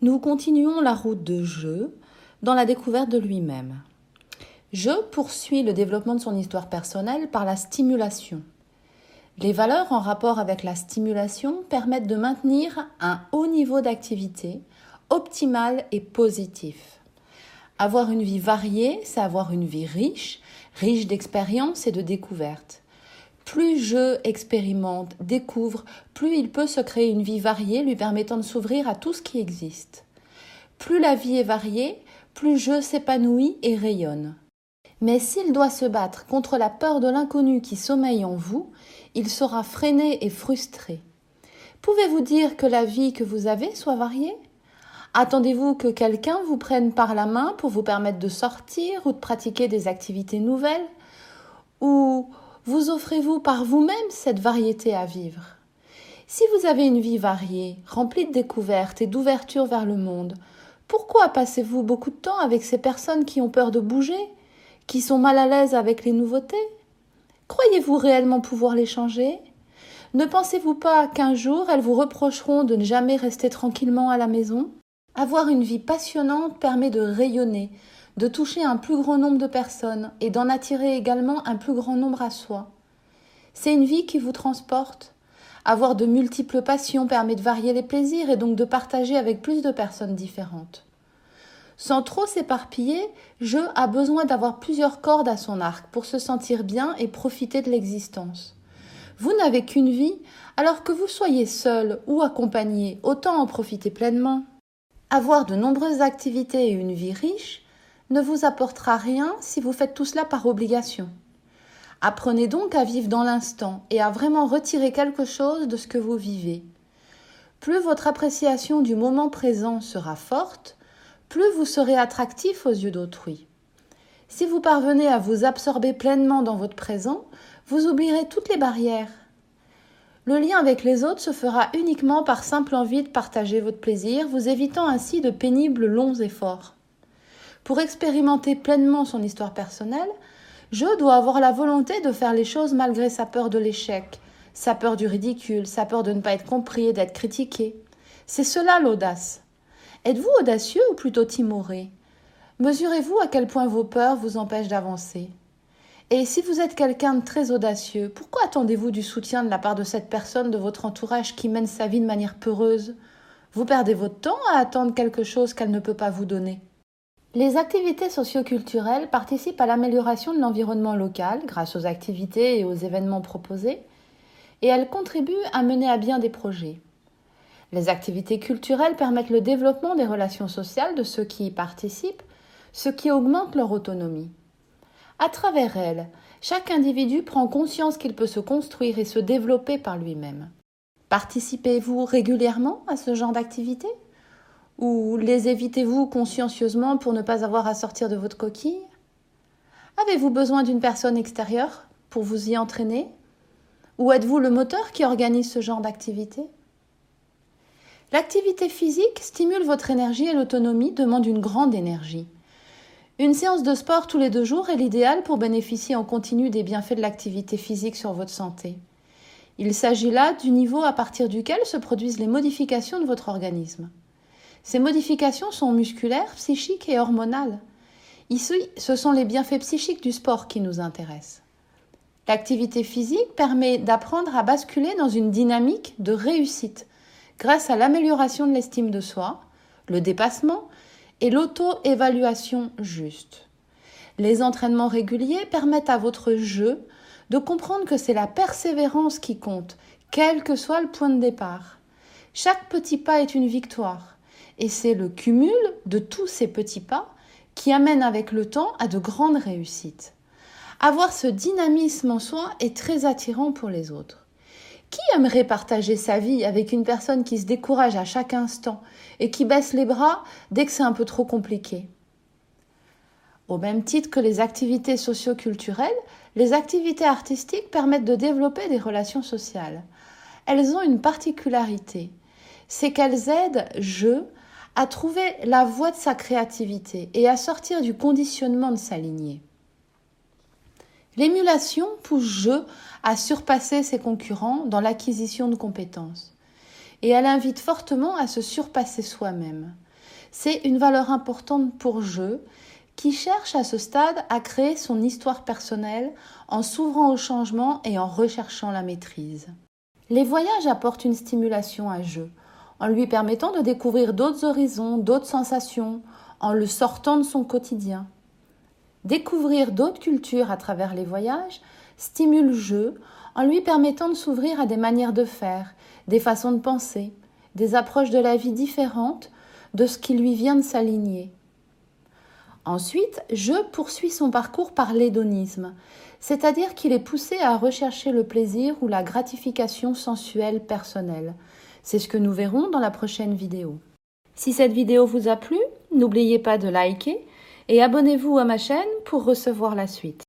Nous continuons la route de jeu dans la découverte de lui-même. Je poursuit le développement de son histoire personnelle par la stimulation. Les valeurs en rapport avec la stimulation permettent de maintenir un haut niveau d'activité, optimal et positif. Avoir une vie variée, c'est avoir une vie riche, riche d'expériences et de découvertes. Plus je expérimente, découvre, plus il peut se créer une vie variée lui permettant de s'ouvrir à tout ce qui existe. Plus la vie est variée, plus je s'épanouit et rayonne. Mais s'il doit se battre contre la peur de l'inconnu qui sommeille en vous, il sera freiné et frustré. Pouvez-vous dire que la vie que vous avez soit variée? Attendez-vous que quelqu'un vous prenne par la main pour vous permettre de sortir ou de pratiquer des activités nouvelles? Ou vous offrez-vous par vous-même cette variété à vivre? Si vous avez une vie variée, remplie de découvertes et d'ouverture vers le monde, pourquoi passez-vous beaucoup de temps avec ces personnes qui ont peur de bouger, qui sont mal à l'aise avec les nouveautés? Croyez-vous réellement pouvoir les changer? Ne pensez-vous pas qu'un jour elles vous reprocheront de ne jamais rester tranquillement à la maison? Avoir une vie passionnante permet de rayonner, de toucher un plus grand nombre de personnes et d'en attirer également un plus grand nombre à soi. C'est une vie qui vous transporte. Avoir de multiples passions permet de varier les plaisirs et donc de partager avec plus de personnes différentes. Sans trop s'éparpiller, Je a besoin d'avoir plusieurs cordes à son arc pour se sentir bien et profiter de l'existence. Vous n'avez qu'une vie, alors que vous soyez seul ou accompagné, autant en profiter pleinement. Avoir de nombreuses activités et une vie riche, ne vous apportera rien si vous faites tout cela par obligation. Apprenez donc à vivre dans l'instant et à vraiment retirer quelque chose de ce que vous vivez. Plus votre appréciation du moment présent sera forte, plus vous serez attractif aux yeux d'autrui. Si vous parvenez à vous absorber pleinement dans votre présent, vous oublierez toutes les barrières. Le lien avec les autres se fera uniquement par simple envie de partager votre plaisir, vous évitant ainsi de pénibles longs efforts. Pour expérimenter pleinement son histoire personnelle, je dois avoir la volonté de faire les choses malgré sa peur de l'échec, sa peur du ridicule, sa peur de ne pas être compris et d'être critiqué. C'est cela l'audace. Êtes-vous audacieux ou plutôt timoré? Mesurez-vous à quel point vos peurs vous empêchent d'avancer Et si vous êtes quelqu'un de très audacieux, pourquoi attendez-vous du soutien de la part de cette personne de votre entourage qui mène sa vie de manière peureuse? Vous perdez votre temps à attendre quelque chose qu'elle ne peut pas vous donner. Les activités socioculturelles participent à l'amélioration de l'environnement local grâce aux activités et aux événements proposés, et elles contribuent à mener à bien des projets. Les activités culturelles permettent le développement des relations sociales de ceux qui y participent, ce qui augmente leur autonomie. À travers elles, chaque individu prend conscience qu'il peut se construire et se développer par lui-même. Participez-vous régulièrement à ce genre d'activités ou les évitez-vous consciencieusement pour ne pas avoir à sortir de votre coquille? Avez-vous besoin d'une personne extérieure pour vous y entraîner? Ou êtes-vous le moteur qui organise ce genre d'activité? L'activité physique stimule votre énergie et l'autonomie demande une grande énergie. Une séance de sport tous les deux jours est l'idéal pour bénéficier en continu des bienfaits de l'activité physique sur votre santé. Il s'agit là du niveau à partir duquel se produisent les modifications de votre organisme. Ces modifications sont musculaires, psychiques et hormonales. Ici, ce sont les bienfaits psychiques du sport qui nous intéressent. L'activité physique permet d'apprendre à basculer dans une dynamique de réussite grâce à l'amélioration de l'estime de soi, le dépassement et l'auto-évaluation juste. Les entraînements réguliers permettent à votre jeu de comprendre que c'est la persévérance qui compte, quel que soit le point de départ. Chaque petit pas est une victoire. Et c'est le cumul de tous ces petits pas qui amène avec le temps à de grandes réussites. Avoir ce dynamisme en soi est très attirant pour les autres. Qui aimerait partager sa vie avec une personne qui se décourage à chaque instant et qui baisse les bras dès que c'est un peu trop compliqué? Au même titre que les activités socio-culturelles, les activités artistiques permettent de développer des relations sociales. Elles ont une particularité, c'est qu'elles aident je à trouver la voie de sa créativité et à sortir du conditionnement de sa lignée. L'émulation pousse jeu à surpasser ses concurrents dans l'acquisition de compétences. Et elle invite fortement à se surpasser soi-même. C'est une valeur importante pour je qui cherche à ce stade à créer son histoire personnelle en s'ouvrant au changement et en recherchant la maîtrise. Les voyages apportent une stimulation à je, en lui permettant de découvrir d'autres horizons, d'autres sensations, en le sortant de son quotidien. Découvrir d'autres cultures à travers les voyages stimule je en lui permettant de s'ouvrir à des manières de faire, des façons de penser, des approches de la vie différentes de ce qui lui vient de s'aligner. Ensuite, je poursuis son parcours par l'hédonisme, c'est-à-dire qu'il est poussé à rechercher le plaisir ou la gratification sensuelle personnelle. C'est ce que nous verrons dans la prochaine vidéo. Si cette vidéo vous a plu, n'oubliez pas de liker et abonnez-vous à ma chaîne pour recevoir la suite.